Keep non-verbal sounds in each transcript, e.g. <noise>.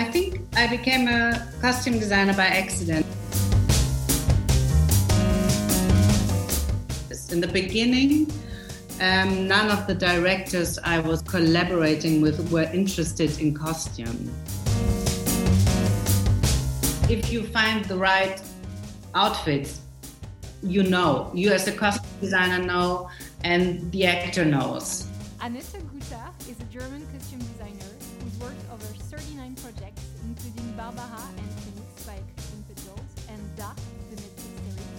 I think I became a costume designer by accident. In the beginning, um, none of the directors I was collaborating with were interested in costume. If you find the right outfits, you know. You, as a costume designer, know, and the actor knows. Anette Guther is a German costume designer Barbara and Phoenix by Christian Petzold and Dark, the Netflix series.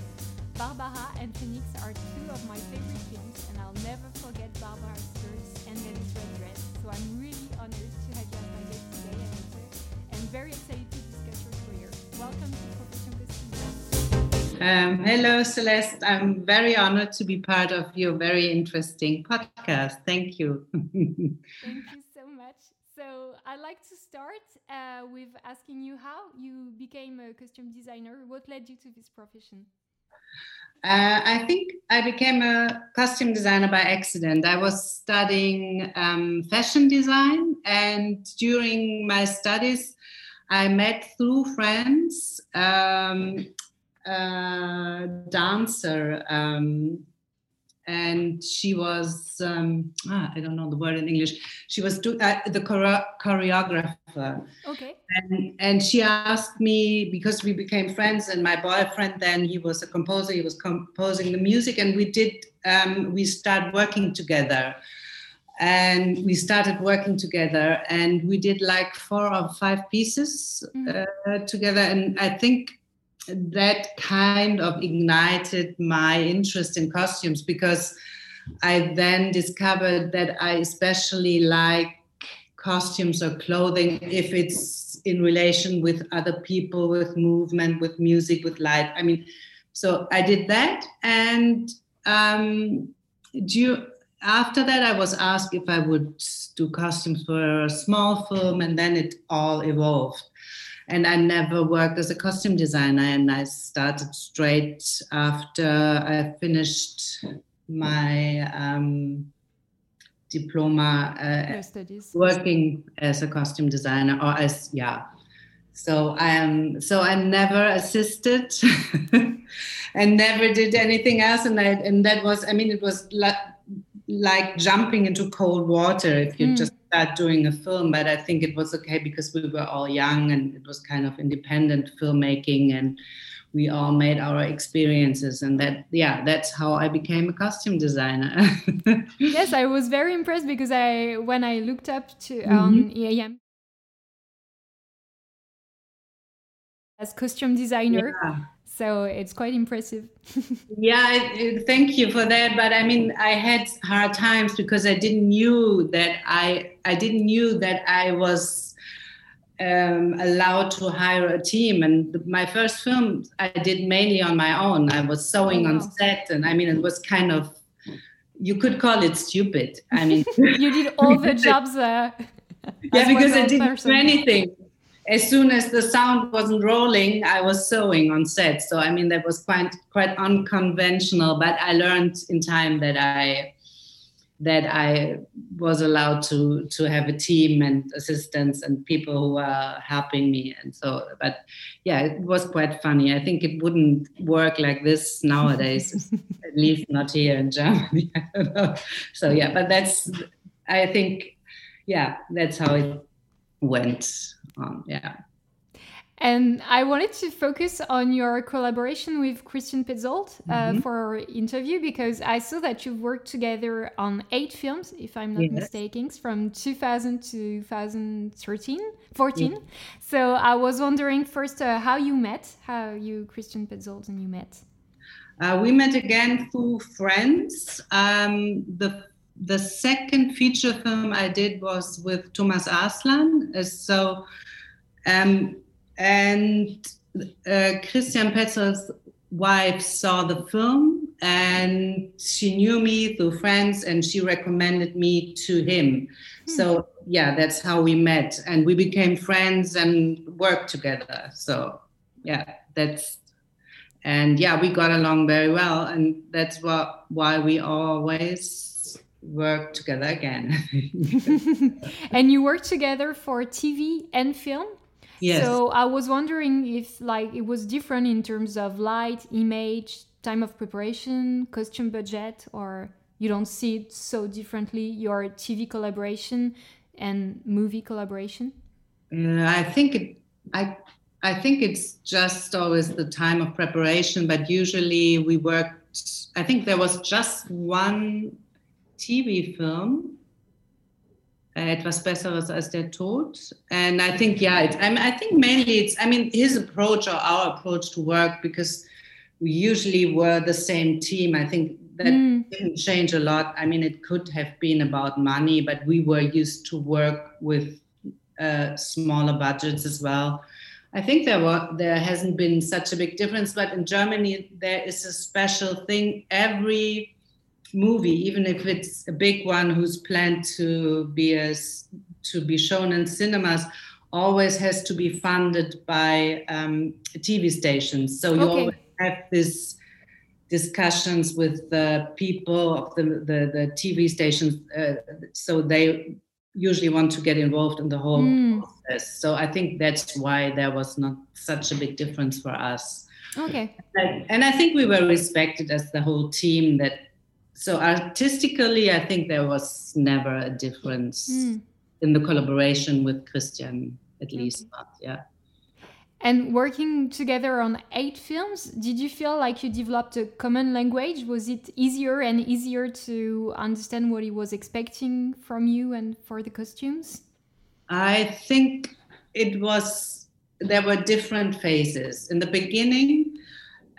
Barbara and Phoenix are two of my favorite films, and I'll never forget Barbara's skirts and Nelly's red dress. So I'm really honored to have you as my guest today, Anette, and very excited to discuss your career. Welcome to Profession. Um, hello, Celeste. I'm very honored to be part of your very interesting podcast. Thank you. <laughs> Thank you so much. So I'd like to start uh, with asking you how you became a costume designer. What led you to this profession? Uh, I think I became a costume designer by accident. I was studying um, fashion design, and during my studies, I met through friends um, a dancer, um, and she was um, ah, I don't know the word in English. She was do, uh, the chore- choreographer. Okay. And, and she asked me because we became friends, and my boyfriend then he was a composer. He was composing the music, and we did um, we started working together, and we started working together, and we did like four or five pieces uh, together, and I think that kind of ignited my interest in costumes because I then discovered that I especially like costumes or clothing if it's in relation with other people, with movement, with music, with light. I mean, so I did that, and um, due, after that, I was asked if I would do costumes for a small film, and then it all evolved. And I never worked as a costume designer, and I started straight after I finished my um, diploma uh, studies. working as a costume designer or as yeah so i am so i never assisted <laughs> and never did anything else and I, and that was i mean it was like, like jumping into cold water if you Mm. just start doing a film but i think it was okay because we were all young and it was kind of independent filmmaking and we all made our experiences and that yeah that's how i became a costume designer <laughs> yes, I was very impressed because I when I looked up to mm-hmm. on EAM as costume designer, Yeah. so it's quite impressive. <laughs> Yeah, it- thank you for that. But I mean, I had hard times because I didn't knew that I I didn't knew that I was um, allowed to hire a team. And my first film I did mainly on my own. I was sewing Oh, on set, and I mean, it was kind of you could call it stupid. I mean, <laughs> you did all the jobs. there. <laughs> yeah, because I didn't person. do anything. As soon as the sound wasn't rolling, I was sewing on set. So I mean, that was quite quite unconventional. But I learned in time that I that I was allowed to to have a team and assistants and people who were helping me. And so, but yeah, it was quite funny. I think it wouldn't work like this nowadays, <laughs> at least not here in Germany. <laughs> I don't know. So yeah, but that's I think yeah, that's how it went. Um, yeah. And I wanted to focus on your collaboration with Christian Petzold uh, Mhm. for our interview because I saw that you've worked together on eight films, if I'm not Yes. mistaken, from 2000 to 2013, 14. So I was wondering first uh, how you met, how you, Christian Petzold, and you met. Uh, we met again through friends. Um, the the second feature film I did was with Thomas Arslan. Uh, so, um, and uh, Christian Petzold's wife saw the film and she knew me through friends and she recommended me to him. So yeah, that's how we met and we became friends and worked together. So yeah, that's and yeah we got along very well and that's what why we always work together again <laughs> <laughs> and you worked together for TV and film. Yes. So I was wondering if like it was different in terms of light, image, time of preparation, costume budget, or you don't see it so differently your TV collaboration and movie collaboration? Uh, I think it, I I think it's just always the time of preparation, but usually we worked. I think there was just one TV film etwas Besseres als der Tod. And I think, yeah, it's, I, mean, I think mainly it's, I mean, his approach or our approach to work, because we usually were the same team. I think that mm. didn't change a lot. I mean, it could have been about money, but we were used to work with uh, smaller budgets as well. I think there were there hasn't been such a big difference, but in Germany there is a special thing. Every movie, even if it's a big one who's planned to be as to be shown in cinemas, always has to be funded by um, TV stations. So you okay. always have this discussions with the people of the, the, the TV stations. Uh, so they usually want to get involved in the whole mm. process. So I think that's why there was not such a big difference for us. Okay. And I think we were respected as the whole team that so artistically, I think there was never a difference mm. in the collaboration with Christian, at least. But, yeah. And working together on eight films, did you feel like you developed a common language? Was it easier and easier to understand what he was expecting from you and for the costumes? I think it was, there were different phases. In the beginning,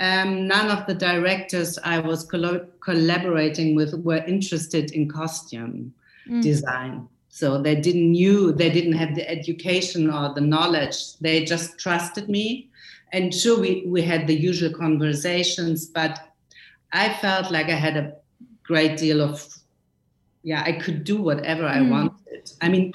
um, none of the directors I was collaborating with were interested in costume mm. design. So they didn't knew they didn't have the education or the knowledge. They just trusted me, and sure we we had the usual conversations, but I felt like I had a great deal of yeah I could do whatever mm. I wanted. I mean,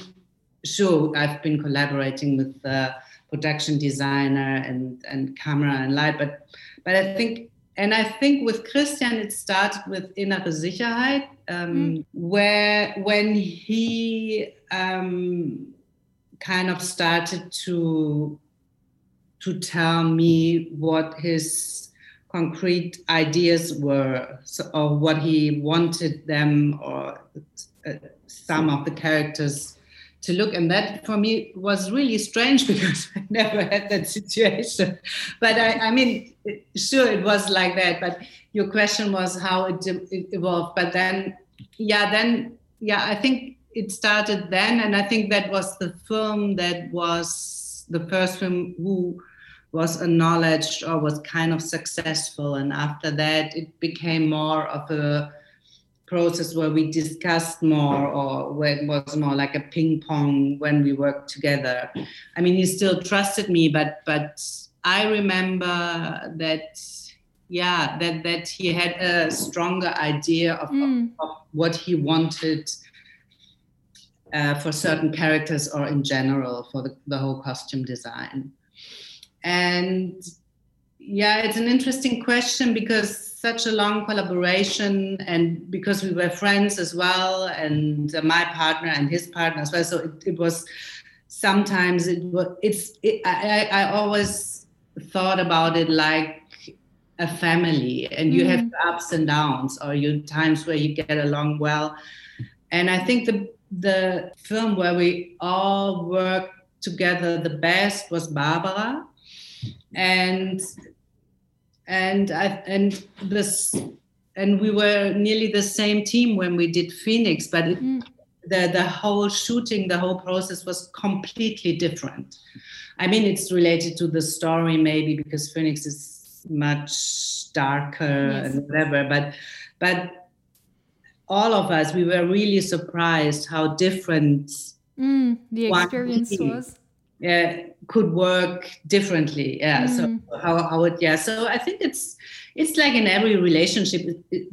sure I've been collaborating with the production designer and and camera and light, but but I think, and I think with Christian, it started with innere Sicherheit, um, mm. where when he um, kind of started to to tell me what his concrete ideas were, so, or what he wanted them, or uh, some of the characters to look and that for me was really strange <laughs> because i never had that situation. But i, I mean sure it was like that but your question was how it, it evolved. But then yeah then yeah i think it started then and i think that was the film that was the first film who was acknowledged or was kind of successful. And after that it became more of a process where we discussed more or where it was more like a ping pong when we worked together i mean he still trusted me but but i remember that yeah that that he had a stronger idea of, mm. of, of what he wanted uh, for certain characters or in general for the, the whole costume design and yeah it's an interesting question because such a long collaboration and because we were friends as well and uh, my partner and his partner as well. So it, it was sometimes it was it's it, I, I always thought about it like a family and you mm-hmm. have ups and downs or you times where you get along well. And i think the the film where we all worked together the best was barbara and and I, and this and we were nearly the same team when we did Phoenix, but it, mm. the the whole shooting, the whole process was completely different. I mean, it's related to the story maybe because Phoenix is much darker yes. and whatever, but but all of us we were really surprised how different mm, the experience was uh, could work differently. Yeah mm. so how, how it yeah so i think it's it's like in every relationship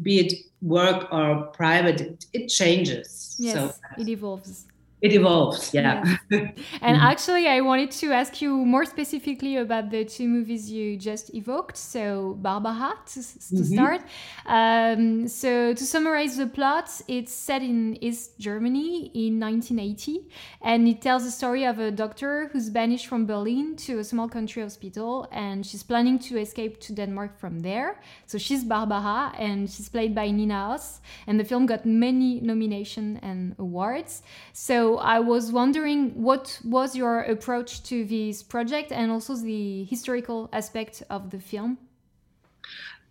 be it work or private it, it changes. Yes so, it evolves it evolves yeah. <laughs> And actually i wanted to ask you more specifically about the two movies you just evoked so barbara to, to mm-hmm. start. Um, so to summarize the plot it's set in east germany in 1980 and it tells the story of a doctor who's banished from berlin to a small country hospital and she's planning to escape to denmark from there. So she's barbara and she's played by nina Hoss, and the film got many nominations and awards. So I was wondering what was your approach to this project and also the historical aspect of the film?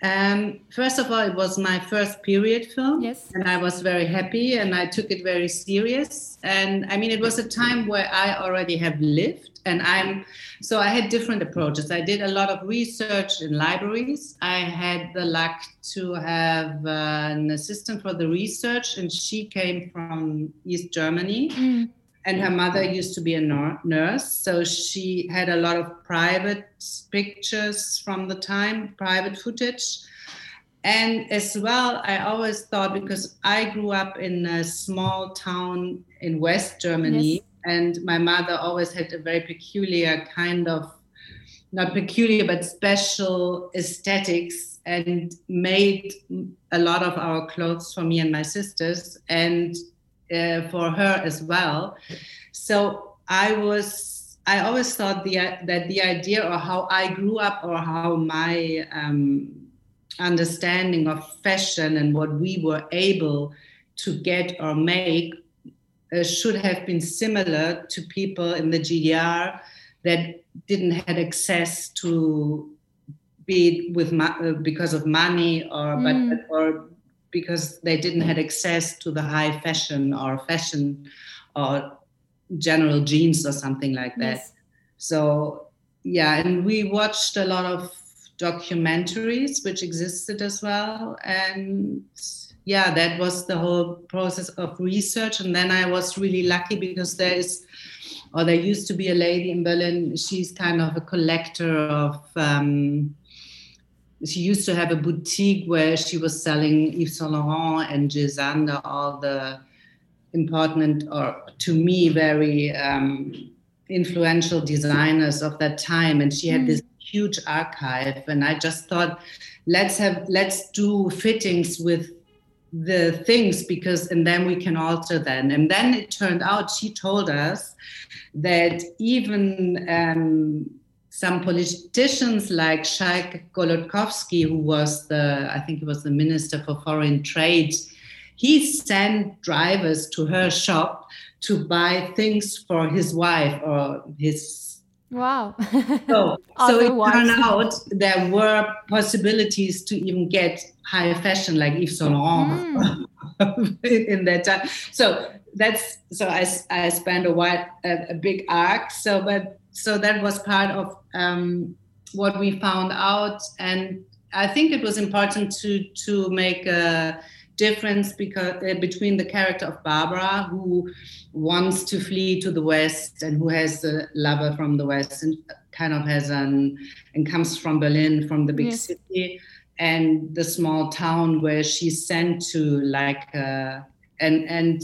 Um, first of all, it was my first period film. Yes. And I was very happy and I took it very serious. And I mean, it was a time where I already have lived and I'm, so I had different approaches. I did a lot of research in libraries. I had the luck to have uh, an assistant for the research and she came from East Germany. Mm and her mother used to be a nurse so she had a lot of private pictures from the time private footage and as well i always thought because i grew up in a small town in west germany yes. and my mother always had a very peculiar kind of not peculiar but special aesthetics and made a lot of our clothes for me and my sisters and uh, for her as well. So I was I always thought the that the idea or how I grew up or how my um, understanding of fashion and what we were able to get or make uh, should have been similar to people in the GDR that didn't have access to be with uh, because of money or mm. but or because they didn't have access to the high fashion or fashion or general jeans or something like that. Yes. So yeah, and we watched a lot of documentaries which existed as well and yeah that was the whole process of research and then i was really lucky because there is or there used to be a lady in berlin she's kind of a collector of um, she used to have a boutique where she was selling Yves Saint Laurent and Jil Sander, all the important or to me very um, influential designers of that time. And she had mm. this huge archive. And I just thought, let's have let's do fittings with the things because and then we can alter them and then it turned out she told us that even um, some politicians like Schalk Golodkowski, who was the, I think he was the Minister for Foreign Trade, he sent drivers to her shop to buy things for his wife or his. Wow. <laughs> so, <laughs> so it turned out there were possibilities to even get high fashion like Yves Saint Laurent mm. <laughs> in that time. So that's so I, I spent a while a, a big arc. So, but so that was part of um, what we found out and i think it was important to to make a difference because uh, between the character of barbara who wants to flee to the west and who has a lover from the west and kind of has an and comes from berlin from the big yes. city and the small town where she's sent to like uh, and and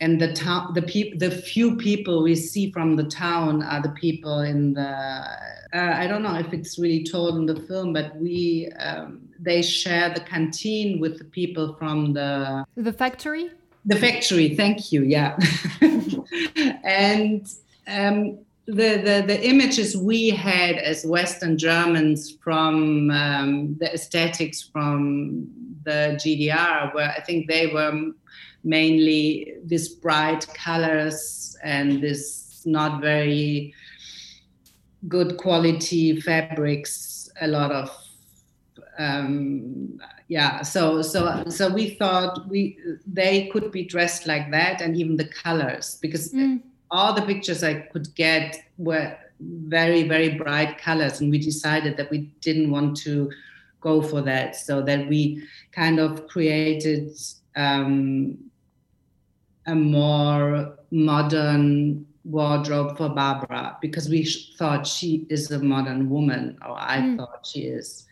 and the town the people the few people we see from the town are the people in the uh, i don't know if it's really told in the film but we um, they share the canteen with the people from the the factory? The factory thank you yeah. <laughs> And um, the, the, the images we had as Western Germans from um, the aesthetics from the GDR, where I think they were mainly these bright colors and this not very good quality fabrics a lot of um, yeah so so so we thought we they could be dressed like that and even the colors because mm. all the pictures i could get were very very bright colors and we decided that we didn't want to go for that so that we kind of created um, a more modern wardrobe for Barbara because we thought she is a modern woman, or I mm. thought she is.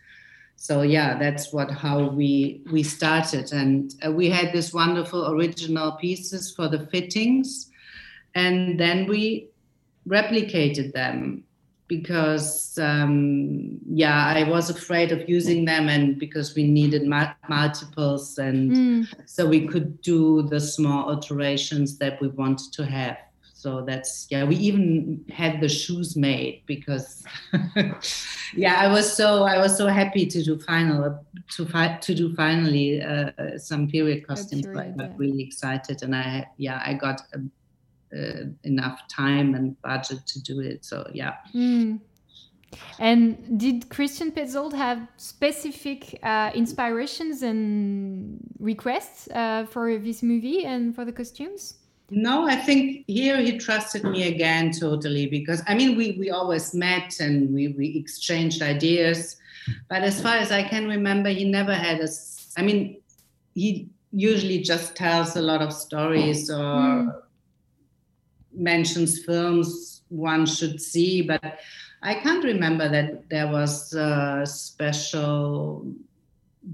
So yeah, that's what how we we started, and uh, we had these wonderful original pieces for the fittings, and then we replicated them because um, yeah i was afraid of using them and because we needed multiples and mm. so we could do the small alterations that we wanted to have so that's yeah we even had the shoes made because <laughs> yeah i was so i was so happy to do final to fi- to do finally uh, some period costumes i got yeah. really excited and i yeah i got a, uh, enough time and budget to do it. So yeah. Mm. And did Christian Petzold have specific uh, inspirations and requests uh, for this movie and for the costumes? No, I think here he trusted me again totally because I mean we we always met and we we exchanged ideas, but as far as I can remember, he never had a. I mean, he usually just tells a lot of stories or. Mm mentions films one should see, but I can't remember that there was a special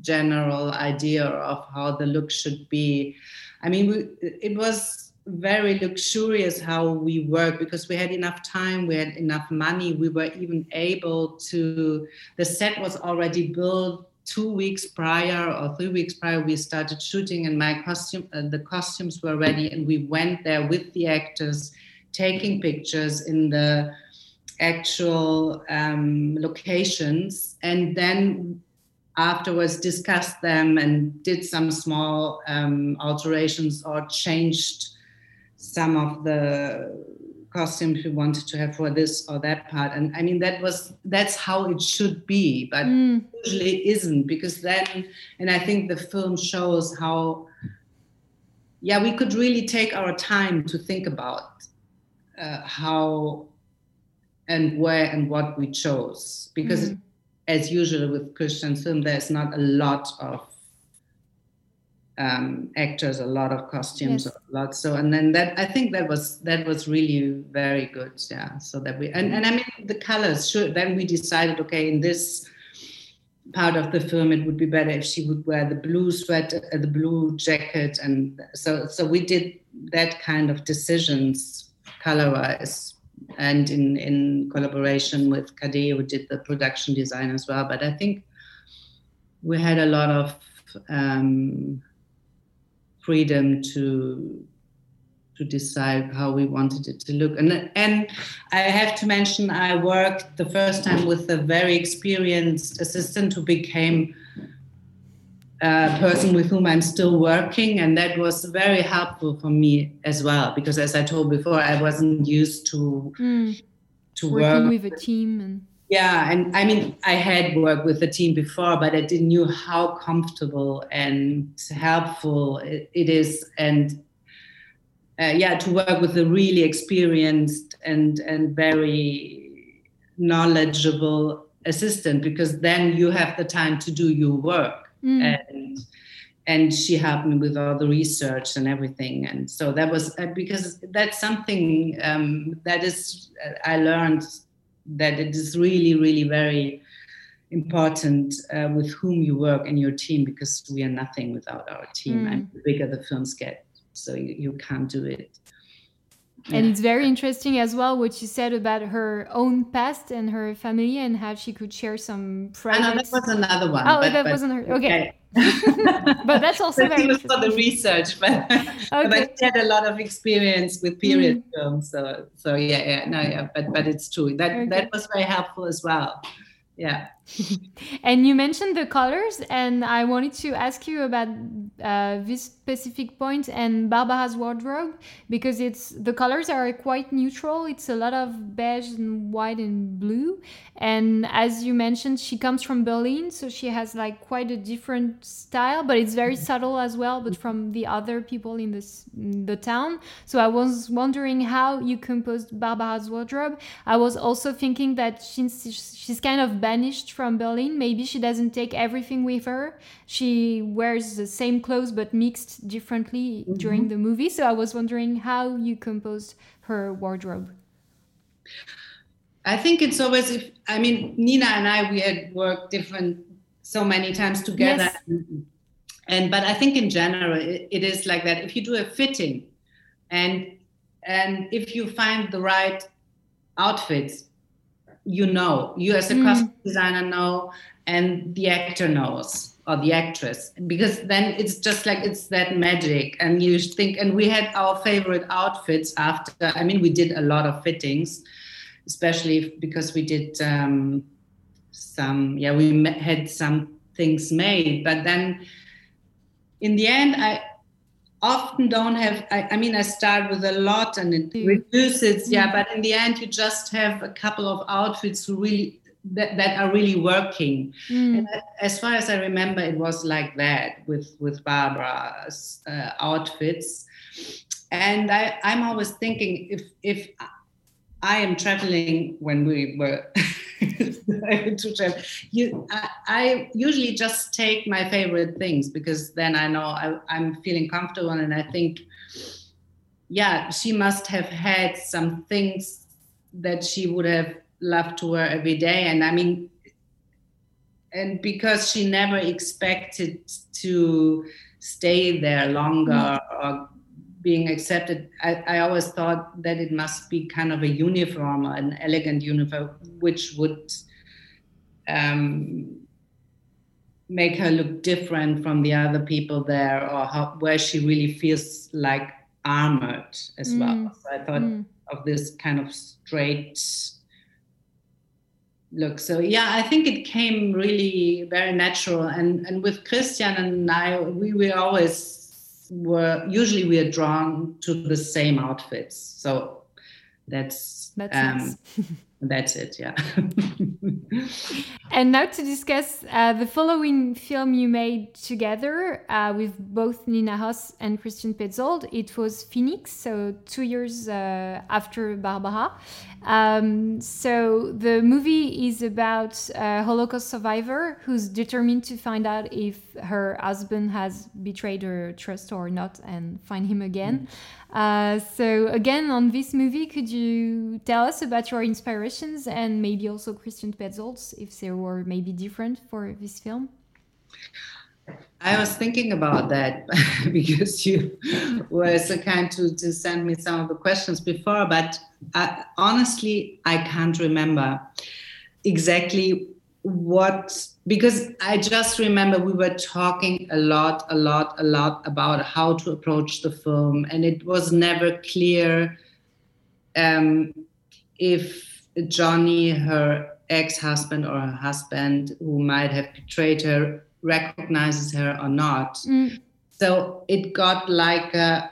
general idea of how the look should be. I mean, we, it was very luxurious how we worked because we had enough time, we had enough money, we were even able to, the set was already built two weeks prior or three weeks prior we started shooting and my costume uh, the costumes were ready and we went there with the actors taking pictures in the actual um, locations and then afterwards discussed them and did some small um, alterations or changed some of the costumes we wanted to have for this or that part and i mean that was that's how it should be but mm. usually isn't because then and i think the film shows how yeah we could really take our time to think about uh, how and where and what we chose because mm. as usual with christian film there's not a lot of um, actors a lot of costumes yes. a lot so and then that i think that was that was really very good yeah so that we and, and i mean the colors sure then we decided okay in this part of the film it would be better if she would wear the blue sweater uh, the blue jacket and so so we did that kind of decisions color wise and in in collaboration with Kade, who did the production design as well. But I think we had a lot of um, freedom to to decide how we wanted it to look. And and I have to mention I worked the first time with a very experienced assistant who became a person with whom I'm still working, and that was very helpful for me as well. Because as I told before, I wasn't used to mm. to working work with a team and yeah and i mean i had worked with the team before but i didn't knew how comfortable and helpful it, it is and uh, yeah to work with a really experienced and and very knowledgeable assistant because then you have the time to do your work mm. and and she helped me with all the research and everything and so that was uh, because that's something um, that is uh, i learned that it is really really very important uh, with whom you work in your team because we are nothing without our team mm. and the bigger the films get so you, you can't do it and it's very interesting as well what she said about her own past and her family and how she could share some projects. I know that was another one. Oh, but, that but, wasn't her. Okay. okay. <laughs> but that's also but very was for the research, but, <laughs> okay. but she had a lot of experience with period mm. films. So so yeah, yeah, no, yeah, but but it's true. That okay. that was very helpful as well. Yeah. <laughs> and you mentioned the colors, and I wanted to ask you about uh, this specific point and Barbara's wardrobe because it's the colors are quite neutral. It's a lot of beige and white and blue, and as you mentioned, she comes from Berlin, so she has like quite a different style, but it's very subtle as well. But from the other people in this in the town, so I was wondering how you composed Barbara's wardrobe. I was also thinking that since she's kind of banished from Berlin. Maybe she doesn't take everything with her. She wears the same clothes but mixed differently mm-hmm. during the movie. So I was wondering how you composed her wardrobe. I think it's always if I mean Nina and I we had worked different so many times together yes. and but I think in general it, it is like that if you do a fitting and and if you find the right outfits you know you as a Mm. costume designer know and the actor knows or the actress because then it's just like it's that magic and you think and we had our favorite outfits after i mean we did a lot of fittings especially because we did um, some yeah we had some things made but then in the end i often don't have I, I mean i start with a lot and it Mm. reduces yeah Mm. but in the end you just have a couple of outfits who really that, that are really working Mm. and as far as i remember it was like that with with barbara's uh, outfits and i i'm always thinking if if i am traveling when we were <laughs> to travel you I, I usually just take my favorite things because then i know I, i'm feeling comfortable and i think yeah she must have had some things that she would have loved to wear every day and i mean and because she never expected to stay there longer or being accepted I, I always thought that it must be kind of a uniform or an elegant uniform which would um, make her look different from the other people there or how, where she really feels like armored as Mm. well so i thought Mm. of this kind of straight look so yeah i think it came really very natural and and with christian and i we were always were usually we are drawn to the same outfits so that's That's um, nice. <laughs> that's it yeah <laughs> And now to discuss uh, the following film you made together uh, with both Nina Hoss and Christian Petzold. It was Phoenix, so two years uh, after Barbara. Um, so the movie is about a Holocaust survivor who's determined to find out if her husband has betrayed her trust or not and find him again. Uh, so again, on this movie, could you tell us about your inspirations and maybe also Christian Petzold's, if they were maybe different for this film? I was thinking about that <laughs> because you were so kind to, to send me some of the questions before, but I, honestly, I can't remember exactly what, because I just remember we were talking a lot, a lot, a lot about how to approach the film, and it was never clear um, if Johnny, her ex husband or her husband, who might have betrayed her, recognizes her or not. Mm, So it got like a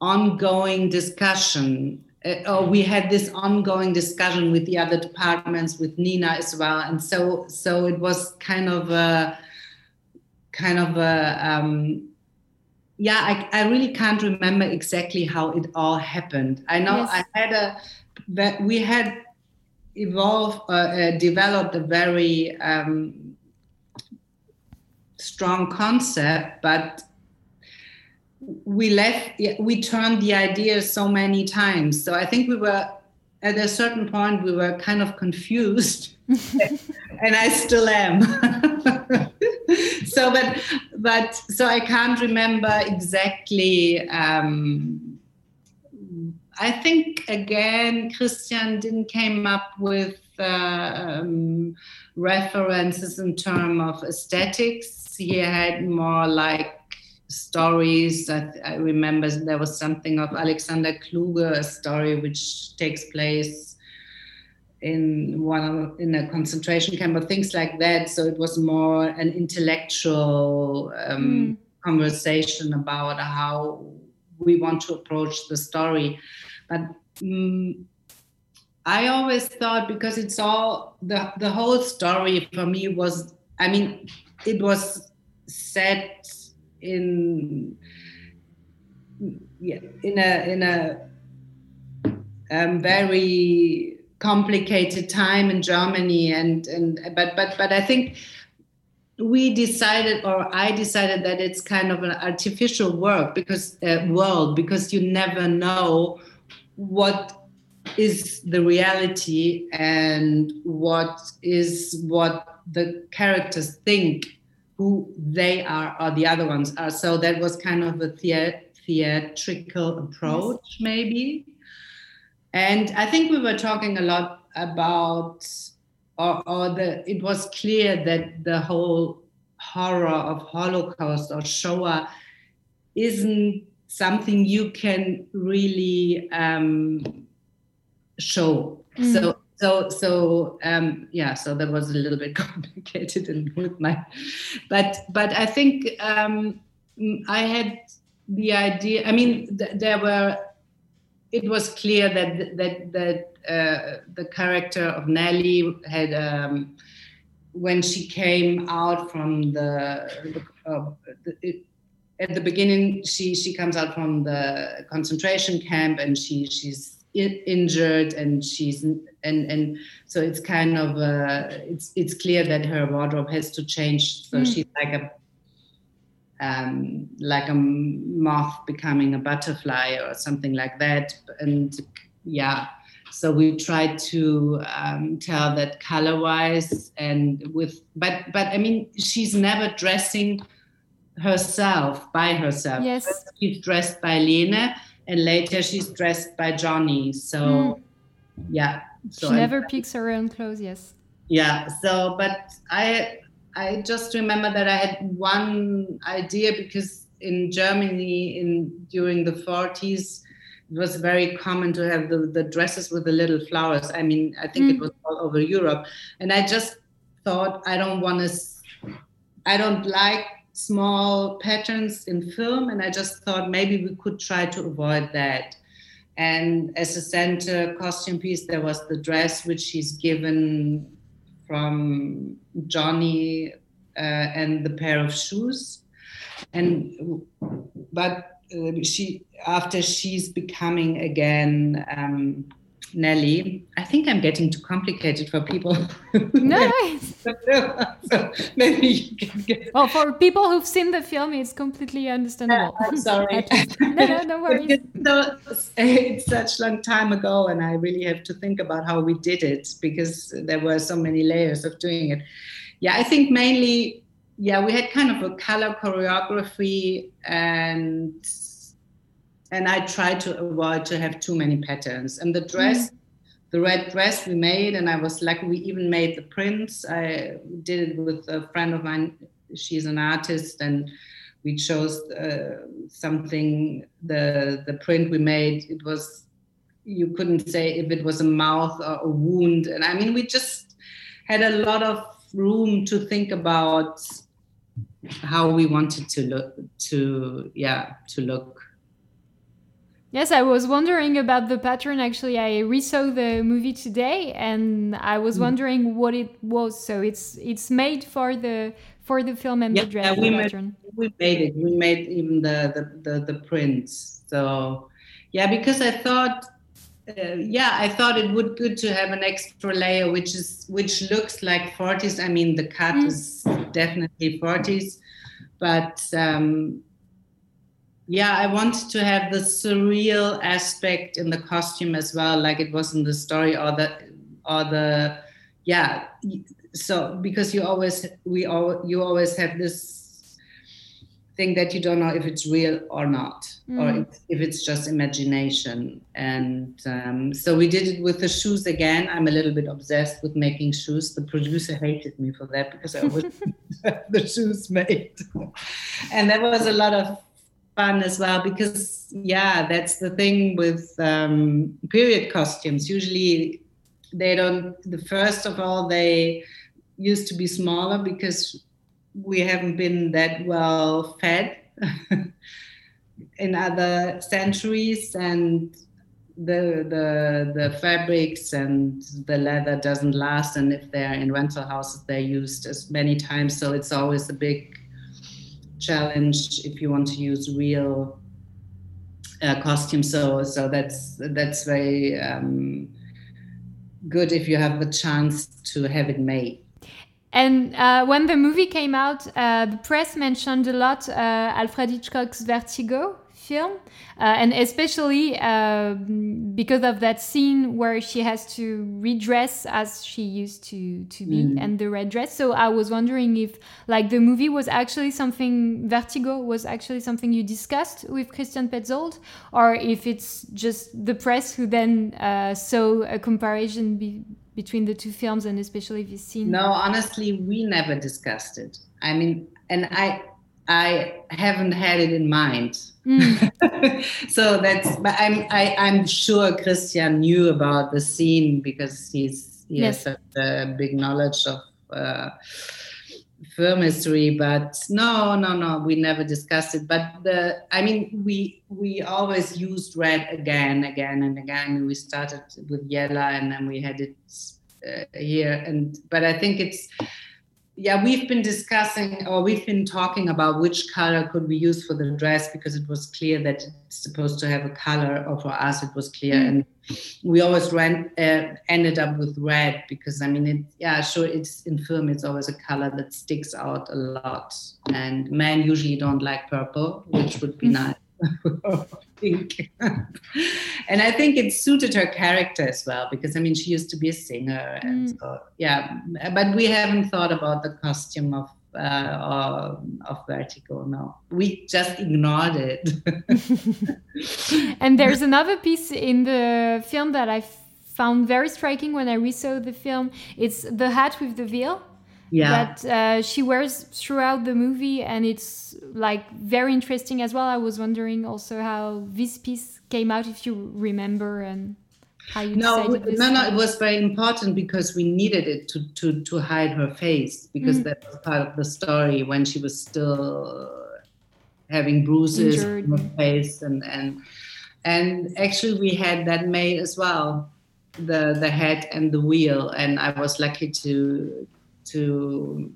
ongoing discussion. Uh, or we had this ongoing discussion with the other departments, with Nina as well, and so so it was kind of a kind of a um, yeah. I, I really can't remember exactly how it all happened. I know Yes. I had a that we had evolved uh, uh, developed a very um, strong concept, but we left, we turned the idea so many times. So I think we were, at a certain point, we were kind of confused, <laughs> and I still am. <laughs> so, but, but, so I can't remember exactly. Um, I think again, Christian didn't came up with uh, um, references in terms of aesthetics. He had more like stories. I, I remember there was something of Alexander Kluge, a story which takes place in one of, in a concentration camp or things like that. So it was more an intellectual um, conversation about how we want to approach the story. But mm I always thought because it's all the the whole story for me was I mean it was set in yeah in a in a um, very complicated time in Germany and and but but but I think we decided or I decided that it's kind of an artificial work because uh, world because you never know what is the reality and what is what the characters think who they are or the other ones are so that was kind of a the- theatrical approach, yes. maybe. And I think we were talking a lot about, or, or the it was clear that the whole horror of Holocaust or Shoah isn't something you can really um, show. Mm. So so so um, yeah so that was a little bit <laughs> complicated and with my but but i think um, i had the idea i mean th- there were it was clear that that that uh, the character of nelly had um, when she came out from the, uh, the it, at the beginning she she comes out from the concentration camp and she she's injured and she's and and so it's kind of uh, it's it's clear that her wardrobe has to change so mm. she's like a um, like a moth becoming a butterfly or something like that and yeah so we try to um, tell that color wise and with but but i mean she's never dressing herself by herself yes she's dressed by lene and later she's dressed by Johnny. So mm. yeah, so she never picks her own clothes. Yes. Yeah. So, but I I just remember that I had one idea because in Germany in during the 40s it was very common to have the, the dresses with the little flowers. I mean, I think mm. it was all over Europe. And I just thought I don't want to I don't like small patterns in film, and I just thought maybe we could try to avoid that. And as a center costume piece, there was the dress which she's given from Johnny uh, and the pair of shoes. And but uh, she after she's becoming again um, Nelly. I think I'm getting too complicated for people. <laughs> No, <laughs> so maybe you can get. Well, for people who've seen the film, it's completely understandable. I'm <laughs> sorry. no, no, no worries. So, it's such a long time ago, and I really have to think about how we did it because there were so many layers of doing it. Yeah, I think mainly, yeah, we had kind of a color choreography and and I tried to avoid to have too many patterns. And the dress, mm. the red dress we made, and I was lucky we even made the prints. I did it with a friend of mine. She's an artist, and we chose uh, something. The the print we made it was you couldn't say if it was a mouth or a wound, and I mean we just had a lot of room to think about how we wanted to look to yeah to look Yes, I was wondering about the pattern. Actually, I resaw the movie today, and I was mm. wondering what it was. So it's it's made for the for the film and yeah, the dress we pattern. Made, we made it. We made even the the the, the prints. So yeah, because I thought. Uh, yeah, I thought it would good to have an extra layer, which is which looks like 40s. I mean, the cut mm. is definitely 40s, but um, yeah i wanted to have the surreal aspect in the costume as well like it was in the story or the or the yeah. So because you always we all you always have this thing that you don't know if it's real or not mm. or if, if, it's just imagination. And um, so we did it with the shoes again. I'm a little bit obsessed with making shoes. The producer hated me for that because i always have <laughs> <laughs> the shoes made. And there was a lot of fun as well because yeah that's the thing with um, period costumes. Usually they don't the first of all they used to be smaller because we haven't been that well fed <laughs> in other centuries and the the the fabrics and the leather doesn't last. And if they're in rental houses they're used as many times. So it's always a big challenge if you want to use real uh, costumes. So so that's that's very um, good if you have the chance to have it made. And uh, when the movie came out, uh, the press mentioned a lot uh, Alfred Hitchcock's Vertigo film, uh, and especially uh, because of that scene where she has to redress as she used to to be, Mm. and the red dress. So I was wondering if, like, the movie was actually something Vertigo was actually something you discussed with Christian Petzold, or if it's just the press who then uh, saw a comparison be- between the two films, and especially this scene. No, honestly, we never discussed it. I mean, and I I haven't had it in mind. Mm. <laughs> so that's but I'm I, I'm sure Christian knew about the scene because he's he Yes. has such a big knowledge of uh, film history. But no, no, no, we never discussed it. But the I mean we we always used red again, again and again. We started with yellow and then we had it uh, here and but I think it's yeah we've been discussing or we've been talking about which color could we use for the dress because it was clear that it's supposed to have a color or for us it was clear. Mm. and we always ran, uh, ended up with red because i mean it yeah sure it's in film it's always a color that sticks out a lot. And men usually don't like purple which would be <laughs> nice <laughs> pink and i think it suited her character as well because i mean she used to be a singer and Mm. so yeah but we haven't thought about the costume of uh, of vertigo no we just ignored it <laughs> and there's another piece in the film that I found very striking when I resaw the film. It's the hat with the veil yeah that uh, she wears throughout the movie, and it's like very interesting as well. I was wondering also how this piece came out, if you remember, and how you no no no it was very important because we needed it to to to hide her face because Mm. that was part of the story when she was still having bruises Injured. on her face and and and actually we had that made as well the the head and the wheel and i was lucky to to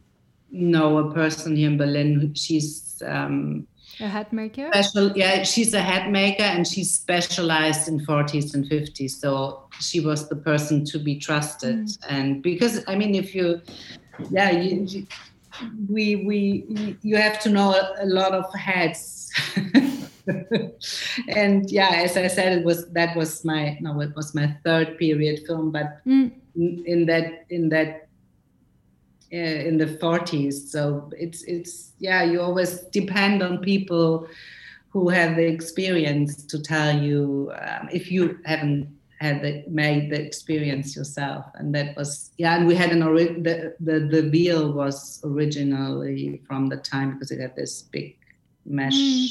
know a person here in berlin she's um a hat maker. special yeah she's a hat maker and she's specialized in 40s and 50s so she was the person to be trusted and because i mean if you yeah you, you we we you have to know a, a lot of hats <laughs> and yeah as i said it was that was my no it was my third period film but Mm. in, that in that in the 40s so it's it's yeah you always depend on people who have the experience to tell you um, if you haven't had the, made the experience yourself. And that was yeah and we had an ori- the, the the veil was originally from the time because it had this big mesh Mm.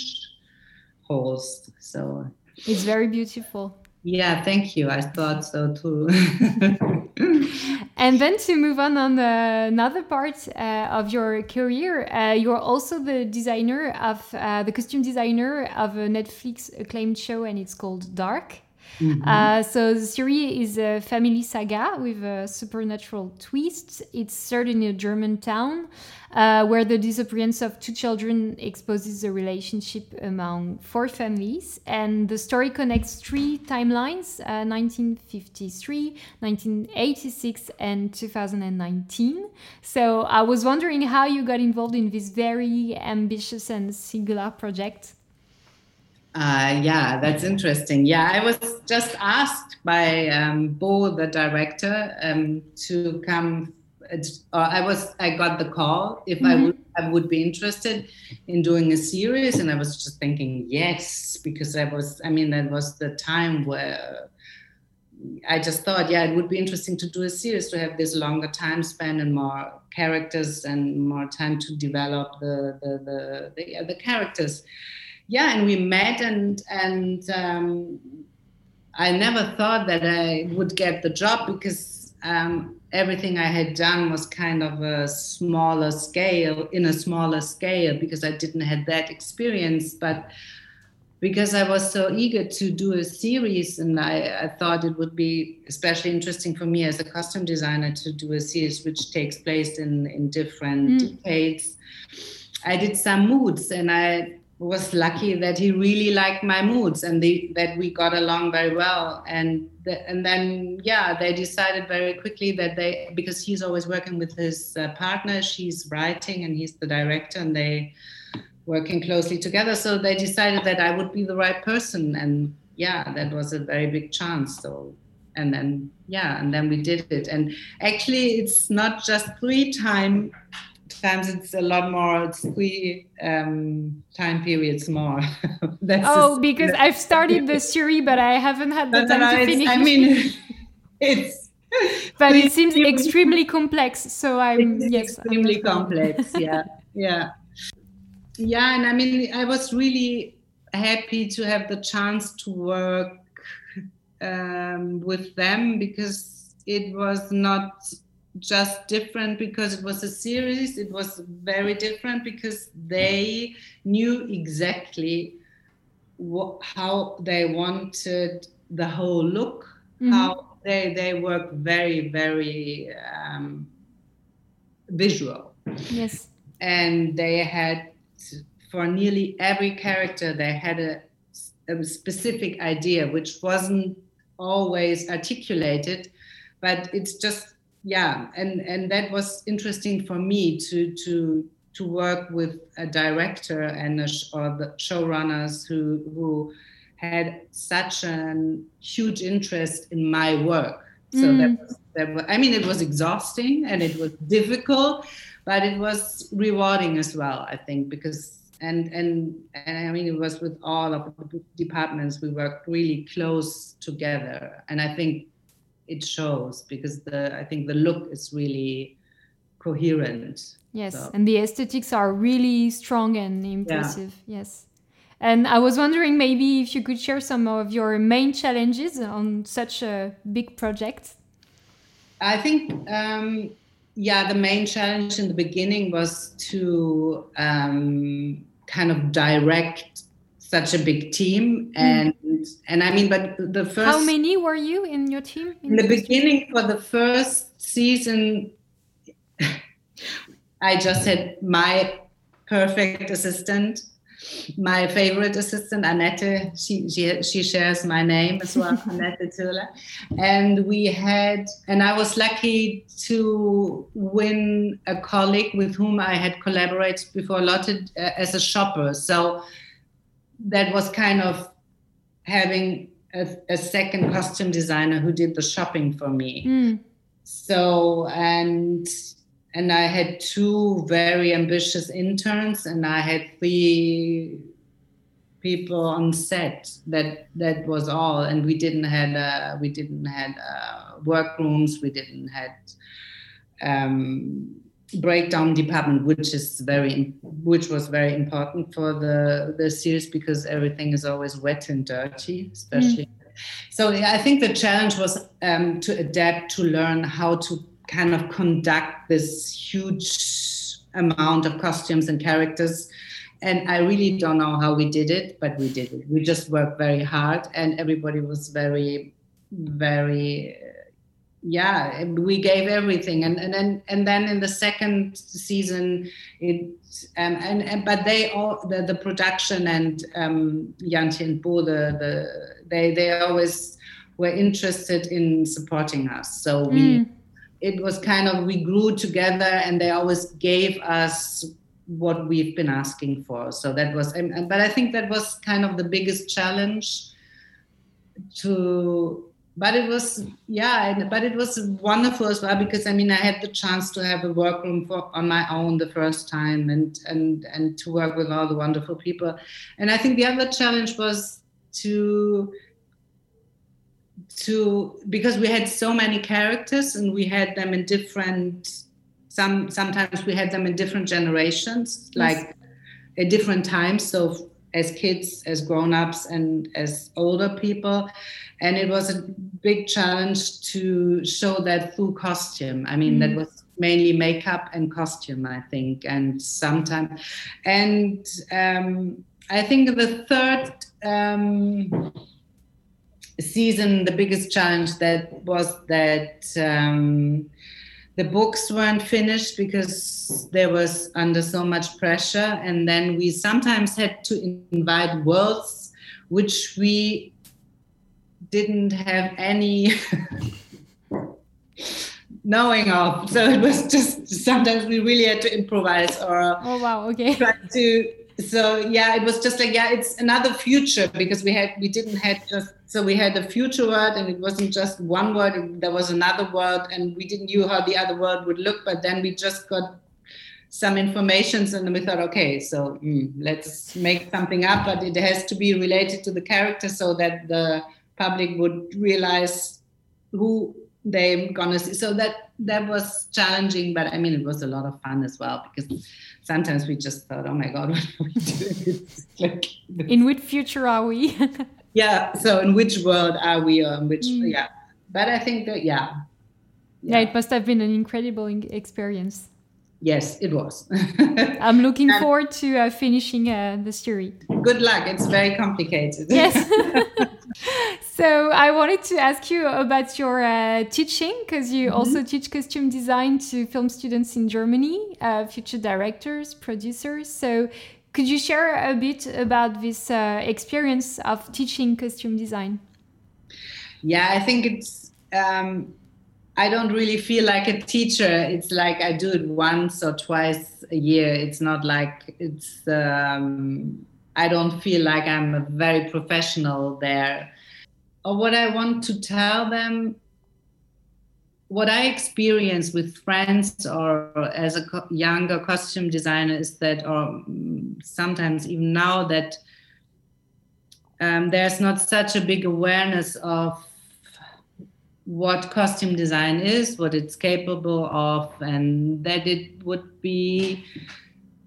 holes. So It's very beautiful. yeah thank you. I thought so too <laughs> And then to move on on uh, another part uh, of your career, uh, you're also the designer of uh, the costume designer of a Netflix acclaimed show, and it's called Dark. Mhm. Uh, so the series is a family saga with a supernatural twist. It's set in a German town uh, where the disappearance of two children exposes the relationship among four families. And the story connects three timelines uh, 1953, 1986, and 2019. So I was wondering how you got involved in this very ambitious and singular project. Uh, yeah, that's interesting. Yeah, I was just asked by um, Bo, the director, um, to come. Or I was, I got the call if I Mhm. would, I would be interested in doing a series, and I was just thinking yes, because I was, I mean, that was the time where I just thought, yeah, it would be interesting to do a series to have this longer time span and more characters and more time to develop the the the, the, yeah, the characters yeah and we met and and um, i never thought that i would get the job because um, everything i had done was kind of a smaller scale in a smaller scale because i didn't have that experience but because i was so eager to do a series and I, I thought it would be especially interesting for me as a costume designer to do a series which takes place in in different Mm. decades i did some moods and i was lucky that he really liked my moods and the, that we got along very well and the, and then yeah they decided very quickly that they because he's always working with his uh, partner she's writing and he's the director and they working closely together. So they decided that I would be the right person, and yeah, that was a very big chance. So and then yeah, and then we did it. And actually, it's not just three time times it's a lot more it's three um, time periods more. <laughs> Oh because i've started the <laughs> series but i haven't had the time no, to finish i mean <laughs> it's but it seems extremely complex so i'm yes extremely complex yeah yeah. Yeah and i mean i was really happy to have the chance to work um, with them because it was not just different because it was a series. It was very different because they knew exactly what, how they wanted the whole look, mm-hmm. how they they work very very um, visual. Yes, and they had for nearly every character they had a, a specific idea which wasn't always articulated, but it's just yeah and and that was interesting for me to to to work with a director and a sh- or the showrunners who who had such a huge interest in my work so mm. that, was, that was, i mean it was exhausting and it was difficult but it was rewarding as well i think because and and and i mean it was with all of the departments we worked really close together and i think it shows because the I think the look is really coherent. Yes, so. and the aesthetics are really strong and impressive. Yeah. Yes. And I was wondering maybe if you could share some of your main challenges on such a big project. I think, um, yeah, the main challenge in the beginning was to um, kind of direct such a big team mm. and and I mean, but the first. How many were you in your team? In, in the beginning, for the first season, <laughs> I just had my perfect assistant, my favorite assistant, Annette. She she she shares my name as well, <laughs> Annette Tula. And we had, and I was lucky to win a colleague with whom I had collaborated before a lot uh, as a shopper. So that was kind of having a, a, second costume designer who did the shopping for me. Mm. So and and I had two very ambitious interns, and I had three people on set. That that was all, and we didn't had uh, we didn't had uh, workrooms. We didn't had um, breakdown department, which is very, which was very important for the the series because everything is always wet and dirty, especially. Mm. So I think the challenge was um, to adapt, to learn how to kind of conduct this huge amount of costumes and characters. And I really don't know how we did it, but we did it. We just worked very hard, and everybody was very, very yeah we gave everything. And and then and then in the second season it um, and, and but they all the, the production and um the, the they they always were interested in supporting us. So we mm. it was kind of we grew together and they always gave us what we've been asking for. So that was but i think that was kind of the biggest challenge to but it was yeah but it was wonderful as well because i mean i had the chance to have a workroom for on my own the first time and and and to work with all the wonderful people. And i think the other challenge was to to because we had so many characters and we had them in different some sometimes we had them in different generations like at different times. So as kids as grown-ups and as older people and it was a big challenge to show that through costume i mean mm. that was mainly makeup and costume i think and sometimes and um, i think the third um, season the biggest challenge that was that um, the books weren't finished because there was under so much pressure and then we sometimes had to invite worlds which we didn't have any <laughs> knowing of. So it was just sometimes we really had to improvise or oh wow okay try to so yeah, it was just like yeah, it's another future because we had we didn't had just so we had a future word and it wasn't just one word. There was another word and we didn't knew how the other word would look. But then we just got some informations and then we thought, okay, so mm, let's make something up, but it has to be related to the character so that the public would realize who they're gonna see. So that that was challenging, but I mean, it was a lot of fun as well because sometimes we just thought, oh my god, <laughs> what are we doing? like, in which future are we? <laughs> yeah. So in which world are we? Or in which mm. yeah. But I think that yeah. yeah. Yeah, it must have been an incredible experience. Yes, it was. <laughs> I'm looking and forward to uh, finishing uh, the story. Good luck. It's very complicated. Yes. So I wanted to ask you about your uh, teaching because you mm -hmm. also teach costume design to film students in Germany, uh, future directors, producers. So could you share a bit about this uh, experience of teaching costume design? Yeah, I think it's. Um, I don't really feel like a teacher. It's like I do it once or twice a year. It's not like it's. Um, I don't feel like I'm a very professional there. Or what I want to tell them, what I experience with friends or as a co- younger costume designer is that, or sometimes even now, that um, there's not such a big awareness of what costume design is, what it's capable of, and that it would be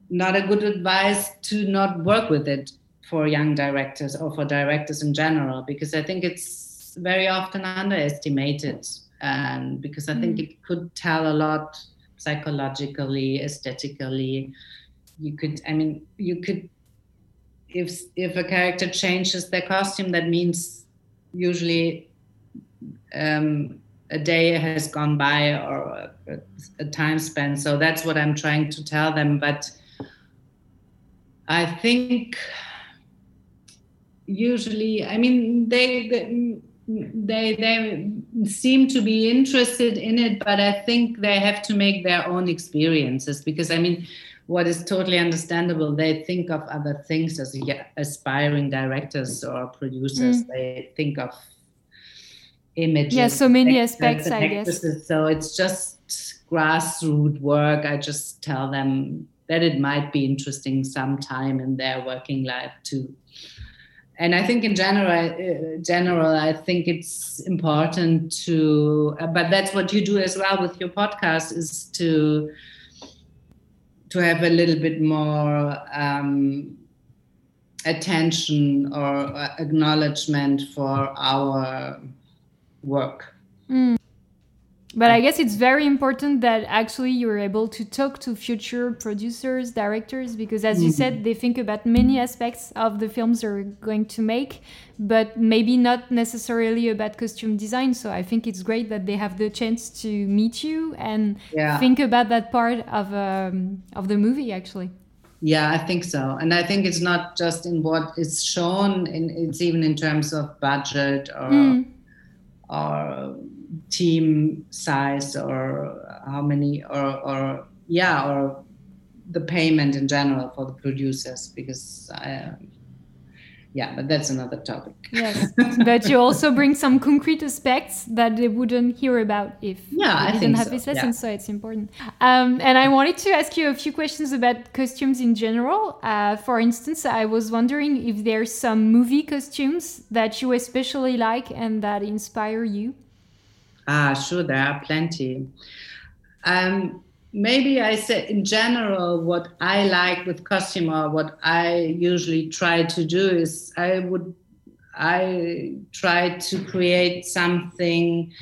not a good advice to not work with it for young directors or for directors in general, because I think it's very often underestimated. And because I mm. think it could tell a lot psychologically, aesthetically. You could, I mean, you could, if if a character changes their costume, that means usually um, a day has gone by or a, a, time span. So that's what I'm trying to tell them. But I think usually, I mean, they, they they they seem to be interested in it, but I think they have to make their own experiences because I mean, what is totally understandable. They think of other things as aspiring directors or producers. Mm. They think of images. Yeah, so many aspects, I guess. So it's just grassroots work. I just tell them that it might be interesting sometime in their working life too. And I think in general, uh, general, I think it's important to, uh, but that's what you do as well with your podcast, is to to have a little bit more um, attention or uh, acknowledgement for our work. Mm. But I guess it's very important that actually you're able to talk to future producers, directors, because as you said, mm-hmm. they think about many aspects of the films they're going to make, but maybe not necessarily about costume design. So I think it's great that they have the chance to meet you and yeah. think about that part of um, of the movie, actually. Yeah, I think so, and I think it's not just in what is shown; in, it's even in terms of budget or. Mm or team size or how many or or yeah or the payment in general for the producers because I, yeah but that's another topic yes <laughs> but you also bring some concrete aspects that they wouldn't hear about if yeah, they didn't have so. this lesson yeah. so it's important um, and i wanted to ask you a few questions about costumes in general uh, for instance i was wondering if there's some movie costumes that you especially like and that inspire you ah sure there are plenty. Um, maybe I say in general what I like with costume or what I usually try to do is I would I try to create something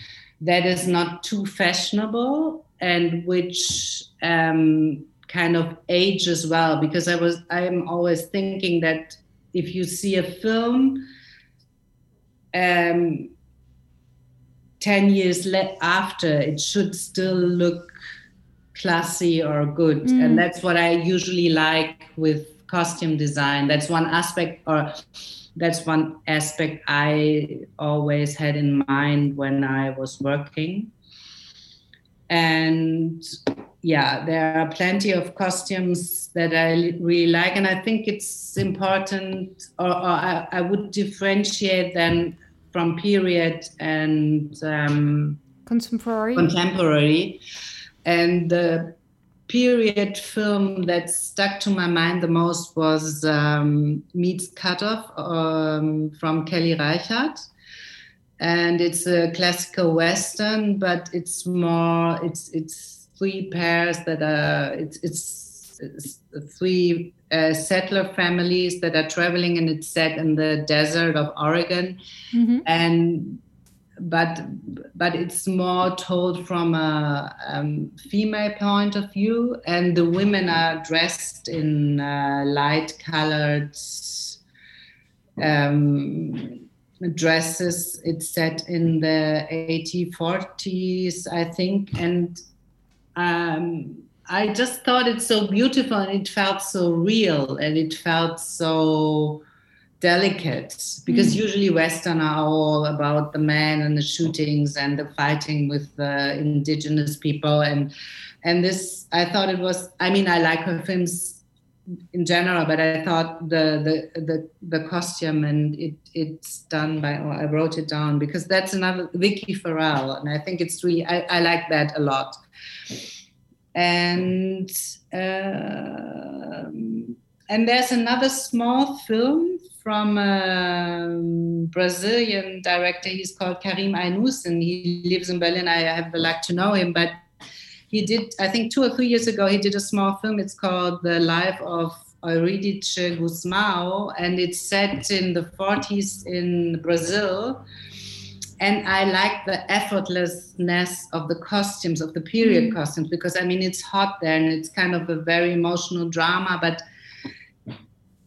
that is not too fashionable and which um, kind of age as well because I was I'm always thinking that if you see a film um, 10 years le- after it should still look classy or good. Mm. and that's what i usually like with costume design. That's one aspect or that's one aspect i always had in mind when i was working. And yeah, there are plenty of costumes that I really like, and I think it's important, or, or I, I, would differentiate them from period and um, contemporary. Contemporary, and the period film that stuck to my mind the most was um, Meek's Cutoff um, from Kelly Reichardt and it's a classical western but it's more it's it's three pairs that are it's, it's, it's three uh, settler families that are traveling and it's set in the desert of Oregon. Mm-hmm. and but but it's more told from a um, female point of view and the women are dressed in uh, light colored um, dresses. It's set in the 1840s i think. And um, I just thought it's so beautiful and it felt so real and it felt so delicate because mm. usually Western are all about the men and the shootings and the fighting with the indigenous people and and this I thought it was I mean I like her films in general but I thought the the the, the costume and it it's done by oh, I wrote it down because that's another Vicki Farrell and I think it's really I, I like that a lot and uh, and there's another small film from a Brazilian director. He's called Karim Aïnouz, and he lives in Berlin. I have the luck to know him, but he did, I think, two or three years ago, he did a small film. It's called The Life of Eurídice Gusmão, and it's set in the 40s in Brazil and I like the effortlessness of the costumes of the period mm. costumes because I mean it's hot there and it's kind of a very emotional drama, but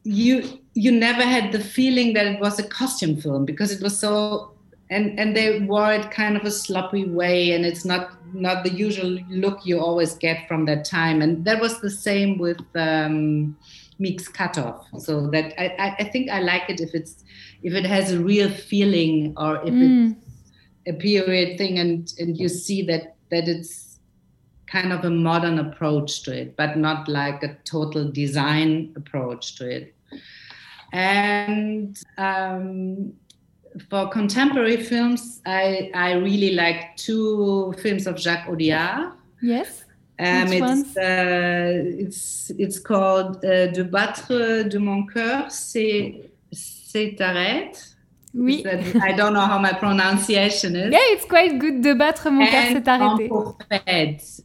you you never had the feeling that it was a costume film because it was so and and they wore it kind of a sloppy way and it's not not the usual look you always get from that time and that was the same with um, Meek's Cutoff. So that I, I think I like it if it's if it has a real feeling or if mm. it's a period thing and and you see that that it's kind of a modern approach to it but not like a total design approach to it. And um, for contemporary films I, I really like two films of jacques audiard. Yes um, it's, uh, it's it's called uh, De battre de mon cœur c'est s'arrête Oui. I don't know how my pronunciation is. Yeah, it's quite good. De battre mon cœur s'est arrêté.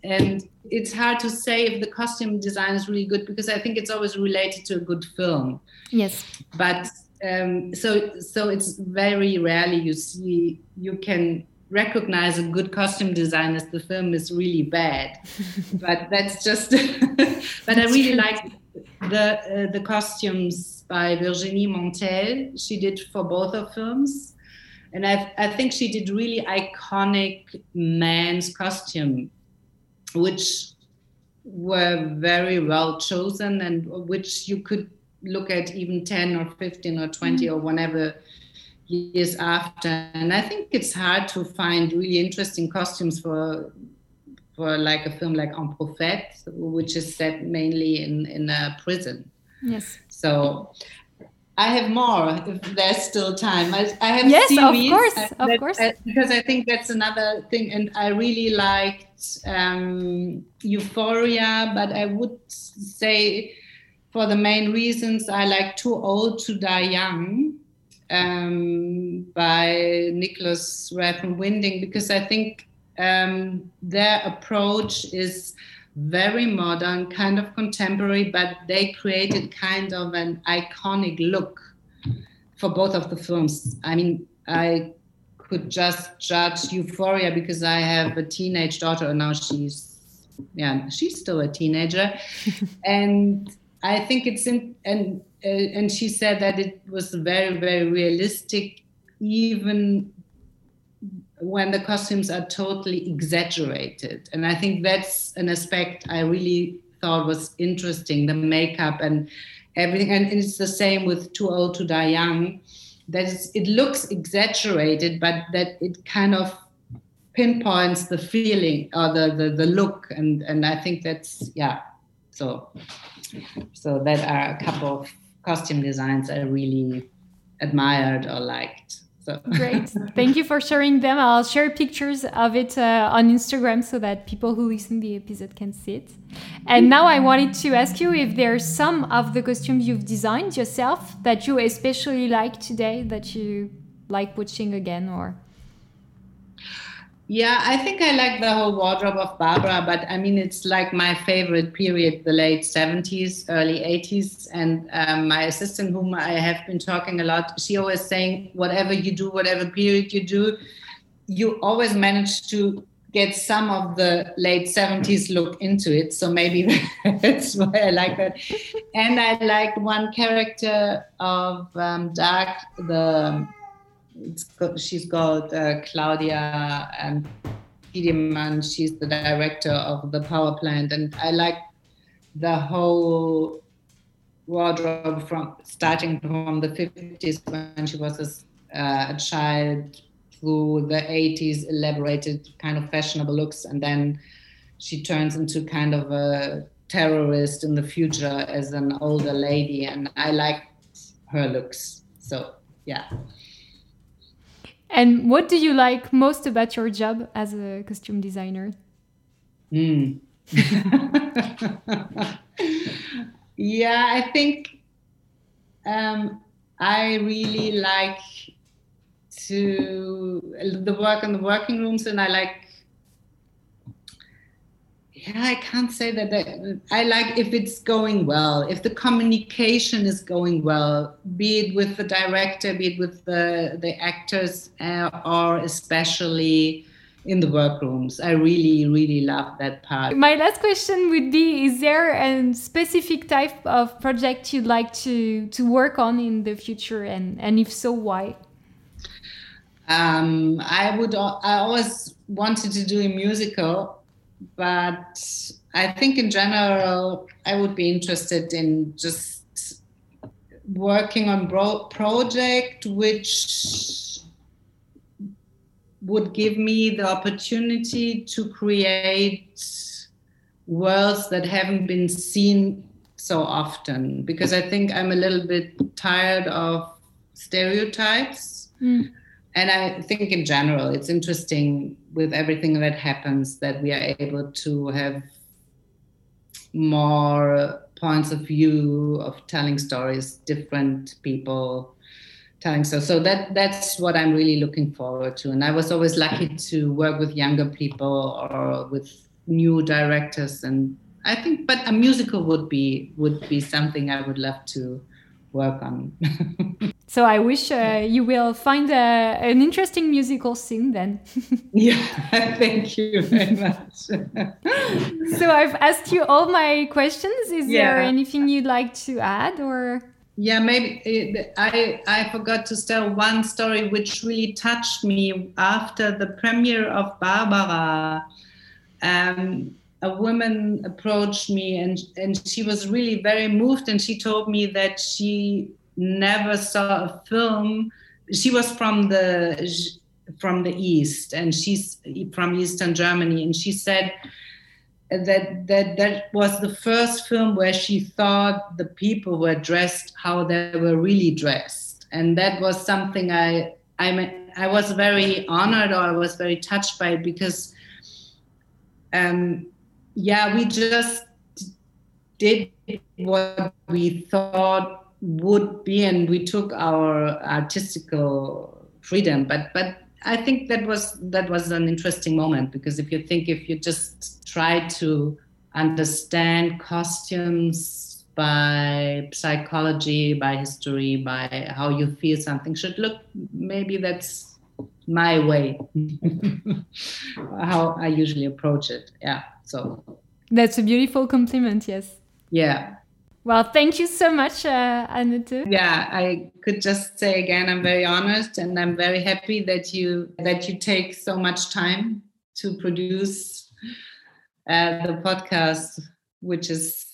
And it's hard to say if the costume design is really good because I think it's always related to a good film. Yes. But um, so so it's very rarely you see you can recognize a good costume design as the film is really bad. <laughs> but that's just. <laughs> but I really like the uh, the costumes by Virginie Montel. She did for both of films. And I, I think she did really iconic men's costume, which were very well chosen and which you could look at even 10 or 15 or 20 mm. or whatever years after. And I think it's hard to find really interesting costumes for for like a film like Un Prophète, which is set mainly in, in a prison. Yes. So I have more if there's still time. I, I have yes, series, of course, of that, course, because I think that's another thing, and I really liked um, Euphoria, but I would say for the main reasons I like Too Old to Die Young um, by Nicholas Refn Winding because I think um, their approach is very modern, kind of contemporary, but they created kind of an iconic look for both of the films. I mean, I could just judge Euphoria because I have a teenage daughter, and now she's, yeah, she's still a teenager, <laughs> and I think it's in and Uh, and she said that it was very very realistic, even when the costumes are totally exaggerated. And I think that's an aspect I really thought was interesting the makeup and everything. And it's the same with Too Old to Die Young. That it looks exaggerated, but that it kind of pinpoints the feeling or the, the the look and and i think that's yeah so so that are a couple of costume designs i really admired or liked so. Great. <laughs> Thank you for sharing them. I'll share pictures of it uh, on instagram so that people who listen to the episode can see it. And now i wanted to ask you if there's some of the costumes you've designed yourself that you especially like today that you like watching again or yeah, I think I like the whole wardrobe of Barbara, but I mean, it's like my favorite period, the late 70s, early 80s. And um, my assistant, whom I have been talking a lot, she always saying, whatever you do, whatever period you do, you always manage to get some of the late 70s look into it. So maybe <laughs> that's why I like that. And I like one character of um, Dark, the got, she's got uh, Claudia and Tiedemann. She's the director of the power plant, and I like the whole wardrobe from starting from the 50s when she was a, uh, a child through the 80s elaborated kind of fashionable looks. And then she turns into kind of a terrorist in the future as an older lady. And i like her looks. So yeah and what do you like most about your job as a costume designer? Mm. <laughs> yeah, I think um, I really like to the work in the working rooms, and I like yeah i can't say that, that, i like if it's going well if the communication is going well be it with the director be it with the the actors uh, or especially in the workrooms. I really really love that part. My last question would be is there a specific type of project you'd like to to work on in the future? And and if so why? Um, i would i always wanted to do a musical but I think in general, I would be interested in just working on bro- project which would give me the opportunity to create worlds that haven't been seen so often because I think I'm a little bit tired of stereotypes. Mm. And I think in general, it's interesting with everything that happens that we are able to have more points of view of telling stories, different people telling so. So that that's what I'm really looking forward to. And I was always lucky to work with younger people or with new directors. And I think, but a musical would be would be something I would love to work on. <laughs> so I wish uh, you will find a, an interesting musical scene then. <laughs> yeah, <laughs> thank you very much. so I've asked you all my questions. Is yeah. there anything you'd like to add or? Yeah, maybe it, I I forgot to tell one story which really touched me after the premiere of Barbara. Um, a woman approached me and and she was really very moved and she told me that she never saw a film. She was from the from the east and she's from eastern germany. And she said that that that was the first film where she thought the people were dressed how they were really dressed. And that was something i i i was very honored or i was very touched by it because um yeah, we just did what we thought would be, and we took our artistical freedom. But but I think that was that was an interesting moment because if you think if you just try to understand costumes by psychology, by history, by how you feel something should look, maybe that's my way <laughs> how I usually approach it. Yeah. So that's a beautiful compliment. Yes. Yeah. Well, thank you so much, uh, Anette. Yeah, I could just say again, I'm very honest and I'm very happy that you that you take so much time to produce uh, the podcast, which is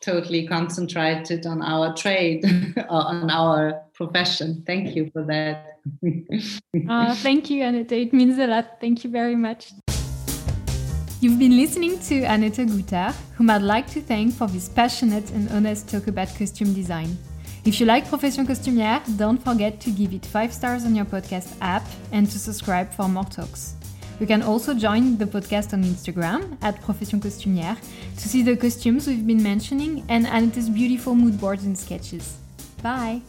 totally concentrated on our trade or <laughs> on our profession. Thank you for that. <laughs> uh, thank you, Anette. It means a lot. Thank you very much. You've been listening to Anette Guther, whom I'd like to thank for this passionate and honest talk about costume design. If you like Profession Costumière, don't forget to give it 5 stars on your podcast app and to subscribe for more talks. You can also join the podcast on Instagram at Profession Costumière to see the costumes we've been mentioning and Anette's beautiful mood boards and sketches. Bye!